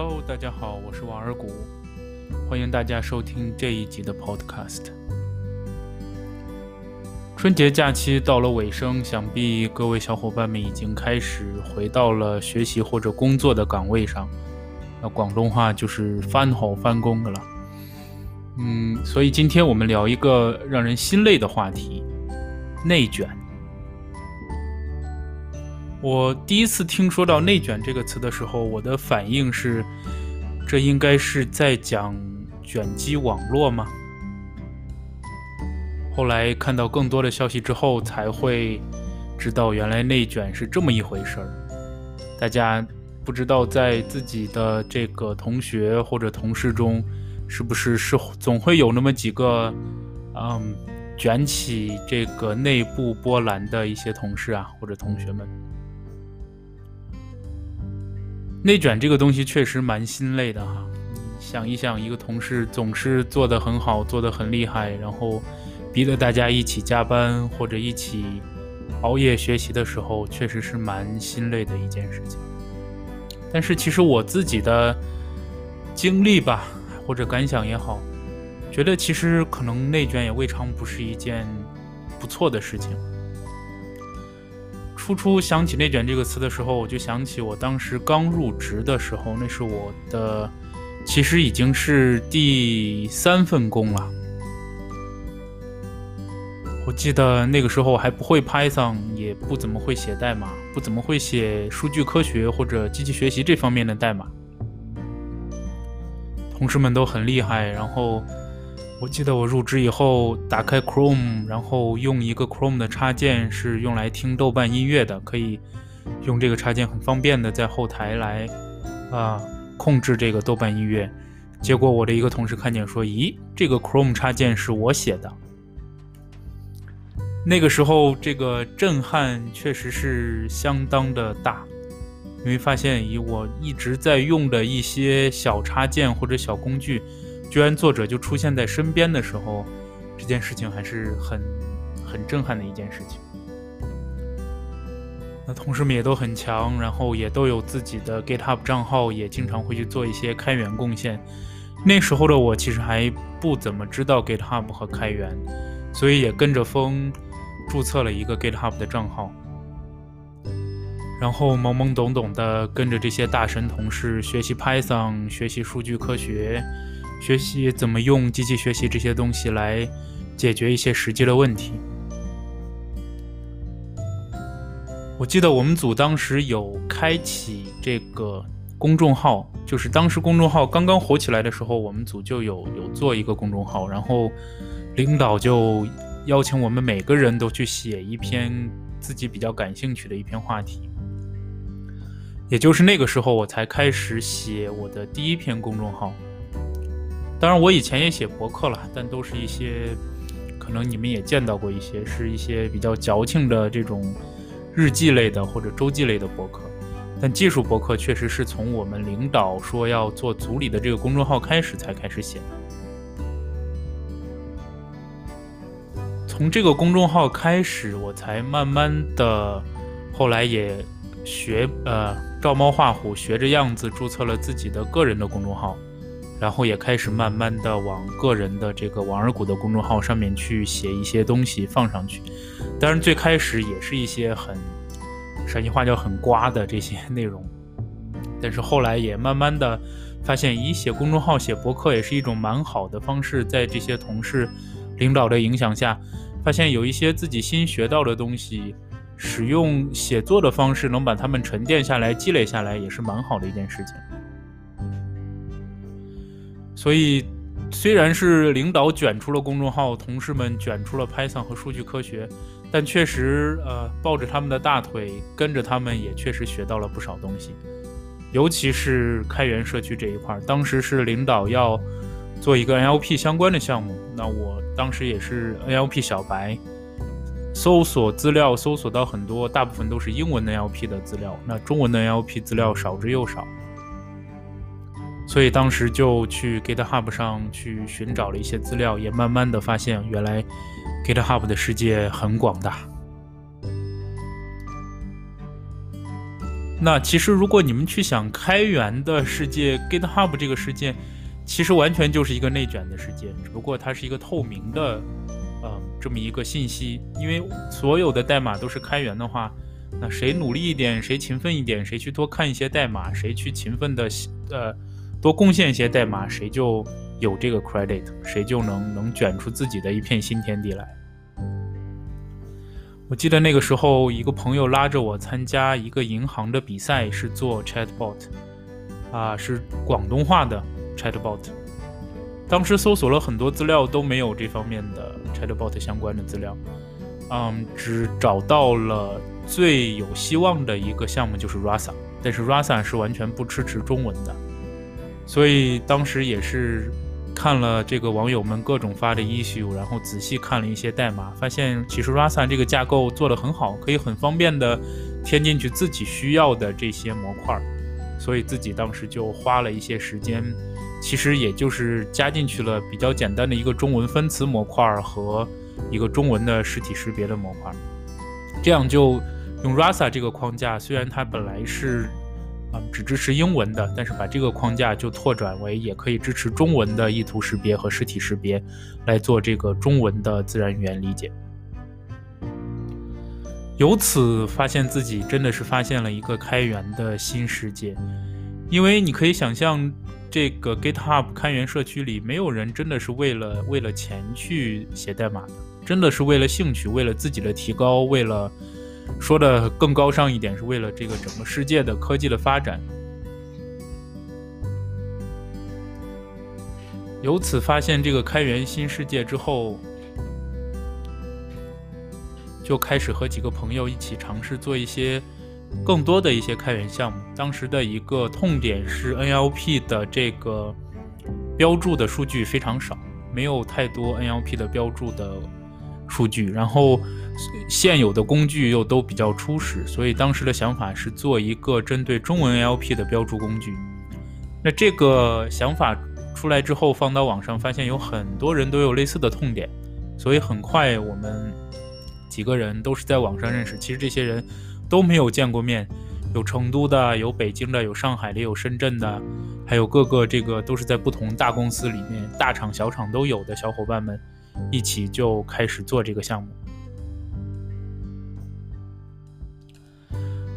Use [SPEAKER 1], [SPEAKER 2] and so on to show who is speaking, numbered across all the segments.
[SPEAKER 1] Hello，大家好，我是王二谷，欢迎大家收听这一集的 Podcast。春节假期到了尾声，想必各位小伙伴们已经开始回到了学习或者工作的岗位上。那广东话就是翻好翻工的了。嗯，所以今天我们聊一个让人心累的话题——内卷。我第一次听说到“内卷”这个词的时候，我的反应是：这应该是在讲卷积网络吗？后来看到更多的消息之后，才会知道原来内卷是这么一回事儿。大家不知道在自己的这个同学或者同事中，是不是是总会有那么几个，嗯，卷起这个内部波澜的一些同事啊或者同学们。内卷这个东西确实蛮心累的哈，想一想，一个同事总是做得很好，做得很厉害，然后逼得大家一起加班或者一起熬夜学习的时候，确实是蛮心累的一件事情。但是其实我自己的经历吧，或者感想也好，觉得其实可能内卷也未尝不是一件不错的事情。初初想起“内卷”这个词的时候，我就想起我当时刚入职的时候，那是我的，其实已经是第三份工了。我记得那个时候我还不会 Python，也不怎么会写代码，不怎么会写数据科学或者机器学习这方面的代码。同事们都很厉害，然后。我记得我入职以后，打开 Chrome，然后用一个 Chrome 的插件是用来听豆瓣音乐的，可以用这个插件很方便的在后台来啊控制这个豆瓣音乐。结果我的一个同事看见说：“咦，这个 Chrome 插件是我写的。”那个时候这个震撼确实是相当的大，因为发现以我一直在用的一些小插件或者小工具。居然作者就出现在身边的时候，这件事情还是很很震撼的一件事情。那同事们也都很强，然后也都有自己的 GitHub 账号，也经常会去做一些开源贡献。那时候的我其实还不怎么知道 GitHub 和开源，所以也跟着风注册了一个 GitHub 的账号，然后懵懵懂懂的跟着这些大神同事学习 Python，学习数据科学。学习怎么用机器学习这些东西来解决一些实际的问题。我记得我们组当时有开启这个公众号，就是当时公众号刚刚火起来的时候，我们组就有有做一个公众号，然后领导就邀请我们每个人都去写一篇自己比较感兴趣的一篇话题。也就是那个时候，我才开始写我的第一篇公众号。当然，我以前也写博客了，但都是一些可能你们也见到过一些，是一些比较矫情的这种日记类的或者周记类的博客。但技术博客确实是从我们领导说要做组里的这个公众号开始才开始写的。从这个公众号开始，我才慢慢的，后来也学呃照猫画虎，学着样子注册了自己的个人的公众号。然后也开始慢慢的往个人的这个王二谷的公众号上面去写一些东西放上去，当然最开始也是一些很陕西话叫很瓜的这些内容，但是后来也慢慢的发现，以写公众号写博客也是一种蛮好的方式，在这些同事领导的影响下，发现有一些自己新学到的东西，使用写作的方式能把它们沉淀下来、积累下来，也是蛮好的一件事情。所以，虽然是领导卷出了公众号，同事们卷出了 Python 和数据科学，但确实，呃，抱着他们的大腿，跟着他们也确实学到了不少东西。尤其是开源社区这一块，当时是领导要做一个 NLP 相关的项目，那我当时也是 NLP 小白，搜索资料搜索到很多，大部分都是英文 NLP 的资料，那中文的 NLP 资料少之又少。所以当时就去 GitHub 上去寻找了一些资料，也慢慢的发现，原来 GitHub 的世界很广大。那其实如果你们去想开源的世界，GitHub 这个世界，其实完全就是一个内卷的世界，只不过它是一个透明的，呃，这么一个信息。因为所有的代码都是开源的话，那谁努力一点，谁勤奋一点，谁去多看一些代码，谁去勤奋的呃多贡献一些代码，谁就有这个 credit，谁就能能卷出自己的一片新天地来。我记得那个时候，一个朋友拉着我参加一个银行的比赛，是做 chatbot，啊，是广东话的 chatbot。当时搜索了很多资料，都没有这方面的 chatbot 相关的资料，嗯，只找到了最有希望的一个项目，就是 Rasa，但是 Rasa 是完全不支持中文的，所以当时也是。看了这个网友们各种发的 issue，然后仔细看了一些代码，发现其实 Rasa 这个架构做得很好，可以很方便的添进去自己需要的这些模块，所以自己当时就花了一些时间，其实也就是加进去了比较简单的一个中文分词模块和一个中文的实体识别的模块，这样就用 Rasa 这个框架，虽然它本来是。啊，只支持英文的，但是把这个框架就拓展为也可以支持中文的意图识别和实体识别，来做这个中文的自然语言理解。由此发现自己真的是发现了一个开源的新世界，因为你可以想象，这个 GitHub 开源社区里没有人真的是为了为了钱去写代码的，真的是为了兴趣，为了自己的提高，为了。说的更高尚一点，是为了这个整个世界的科技的发展。由此发现这个开源新世界之后，就开始和几个朋友一起尝试做一些更多的一些开源项目。当时的一个痛点是 NLP 的这个标注的数据非常少，没有太多 NLP 的标注的数据，然后。现有的工具又都比较初始，所以当时的想法是做一个针对中文 LP 的标注工具。那这个想法出来之后，放到网上，发现有很多人都有类似的痛点，所以很快我们几个人都是在网上认识。其实这些人都没有见过面，有成都的，有北京的，有上海的，有深圳的，还有各个这个都是在不同大公司里面，大厂小厂都有的小伙伴们，一起就开始做这个项目。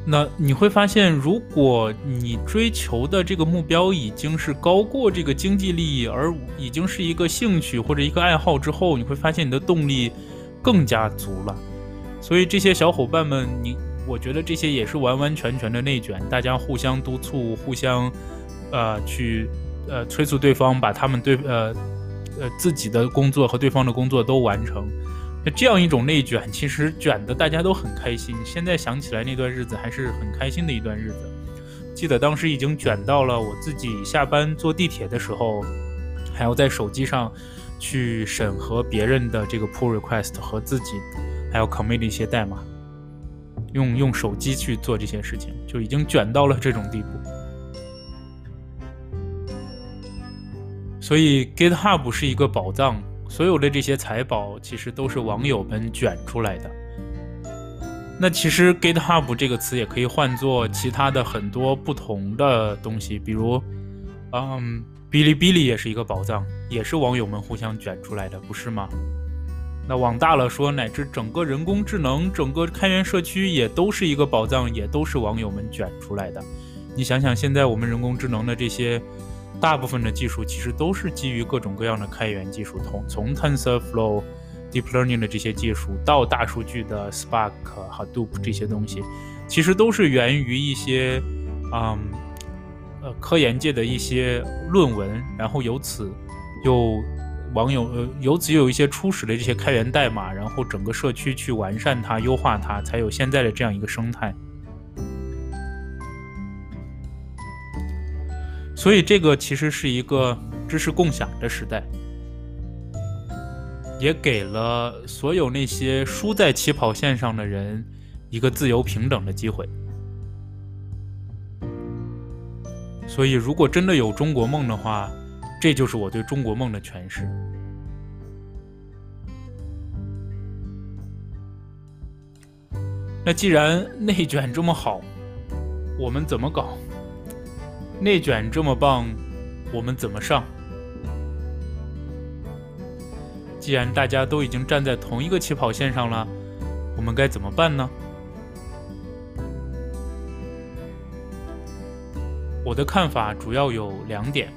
[SPEAKER 1] 那你会发现，如果你追求的这个目标已经是高过这个经济利益，而已经是一个兴趣或者一个爱好之后，你会发现你的动力更加足了。所以这些小伙伴们，你我觉得这些也是完完全全的内卷，大家互相督促，互相呃去呃催促对方把他们对呃呃自己的工作和对方的工作都完成。那这样一种内卷，其实卷的大家都很开心。现在想起来那段日子还是很开心的一段日子。记得当时已经卷到了我自己下班坐地铁的时候，还要在手机上去审核别人的这个 pull request 和自己还要 commit 的一些代码，用用手机去做这些事情，就已经卷到了这种地步。所以 GitHub 是一个宝藏。所有的这些财宝其实都是网友们卷出来的。那其实 GitHub 这个词也可以换作其他的很多不同的东西，比如，嗯，哔哩哔哩也是一个宝藏，也是网友们互相卷出来的，不是吗？那往大了说，乃至整个人工智能、整个开源社区也都是一个宝藏，也都是网友们卷出来的。你想想，现在我们人工智能的这些。大部分的技术其实都是基于各种各样的开源技术，从从 TensorFlow、Deep Learning 的这些技术到大数据的 Spark 和 Hadoop 这些东西，其实都是源于一些，嗯，呃，科研界的一些论文，然后由此又网友呃由此又有一些初始的这些开源代码，然后整个社区去完善它、优化它，才有现在的这样一个生态。所以，这个其实是一个知识共享的时代，也给了所有那些输在起跑线上的人一个自由平等的机会。所以，如果真的有中国梦的话，这就是我对中国梦的诠释。那既然内卷这么好，我们怎么搞？内卷这么棒，我们怎么上？既然大家都已经站在同一个起跑线上了，我们该怎么办呢？我的看法主要有两点。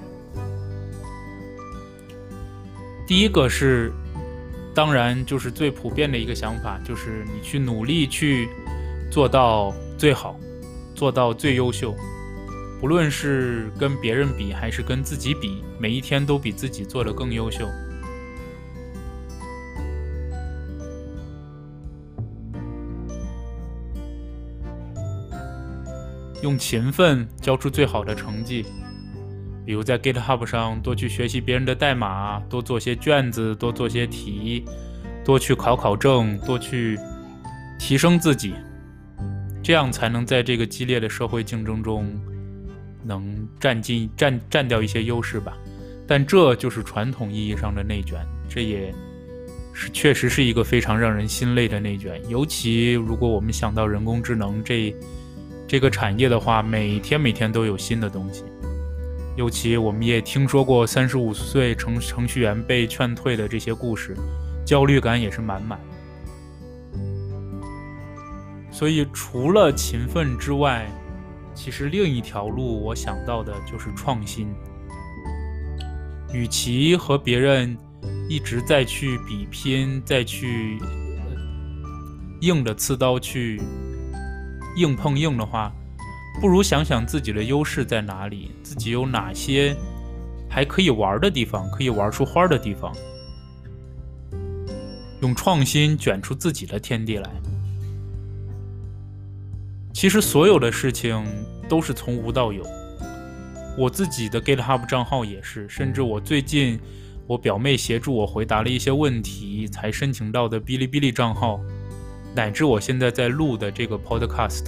[SPEAKER 1] 第一个是，当然就是最普遍的一个想法，就是你去努力去做到最好，做到最优秀。不论是跟别人比，还是跟自己比，每一天都比自己做得更优秀。用勤奋交出最好的成绩，比如在 GitHub 上多去学习别人的代码，多做些卷子，多做些题，多去考考证，多去提升自己，这样才能在这个激烈的社会竞争中。能占尽占占掉一些优势吧，但这就是传统意义上的内卷，这也是确实是一个非常让人心累的内卷。尤其如果我们想到人工智能这这个产业的话，每天每天都有新的东西。尤其我们也听说过三十五岁程程序员被劝退的这些故事，焦虑感也是满满。所以除了勤奋之外，其实另一条路，我想到的就是创新。与其和别人一直在去比拼，再去硬的刺刀去硬碰硬的话，不如想想自己的优势在哪里，自己有哪些还可以玩的地方，可以玩出花的地方，用创新卷出自己的天地来。其实所有的事情都是从无到有，我自己的 GitHub 账号也是，甚至我最近我表妹协助我回答了一些问题才申请到的哔哩哔哩账号，乃至我现在在录的这个 Podcast，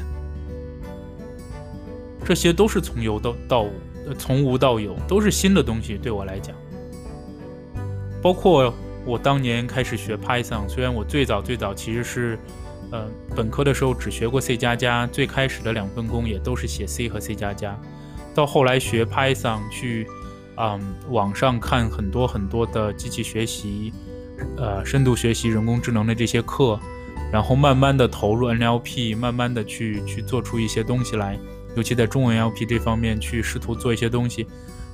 [SPEAKER 1] 这些都是从有到到无从无到有，都是新的东西对我来讲。包括我当年开始学 Python，虽然我最早最早其实是。呃，本科的时候只学过 C 加加，最开始的两份工也都是写 C 和 C 加加。到后来学 Python，去啊网上看很多很多的机器学习、呃深度学习、人工智能的这些课，然后慢慢的投入 NLP，慢慢的去去做出一些东西来。尤其在中文 LP 这方面去试图做一些东西，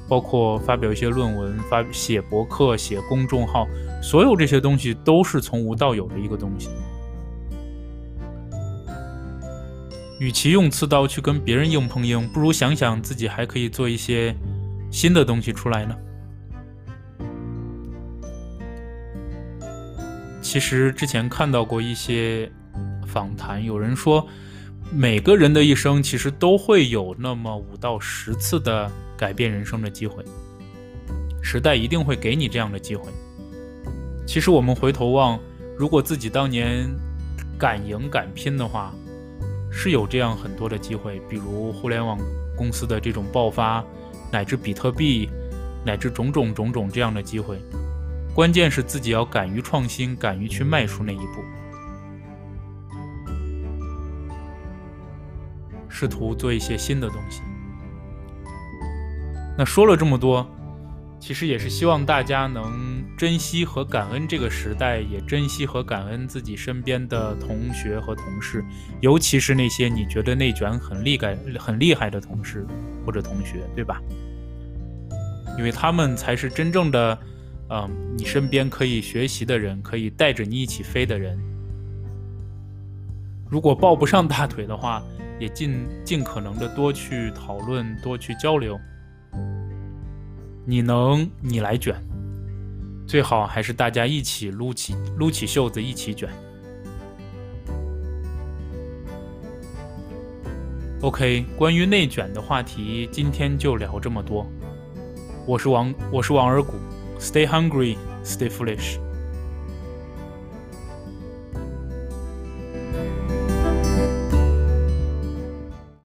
[SPEAKER 1] 包括发表一些论文、发写博客、写公众号，所有这些东西都是从无到有的一个东西。与其用刺刀去跟别人硬碰硬，不如想想自己还可以做一些新的东西出来呢。其实之前看到过一些访谈，有人说，每个人的一生其实都会有那么五到十次的改变人生的机会，时代一定会给你这样的机会。其实我们回头望，如果自己当年敢赢敢拼的话，是有这样很多的机会，比如互联网公司的这种爆发，乃至比特币，乃至种种种种这样的机会。关键是自己要敢于创新，敢于去迈出那一步，试图做一些新的东西。那说了这么多。其实也是希望大家能珍惜和感恩这个时代，也珍惜和感恩自己身边的同学和同事，尤其是那些你觉得内卷很厉害、很厉害的同事或者同学，对吧？因为他们才是真正的，嗯，你身边可以学习的人，可以带着你一起飞的人。如果抱不上大腿的话，也尽尽可能的多去讨论，多去交流。你能，你来卷，最好还是大家一起撸起撸起袖子一起卷。OK，关于内卷的话题，今天就聊这么多。我是王，我是王尔古，Stay hungry, stay foolish。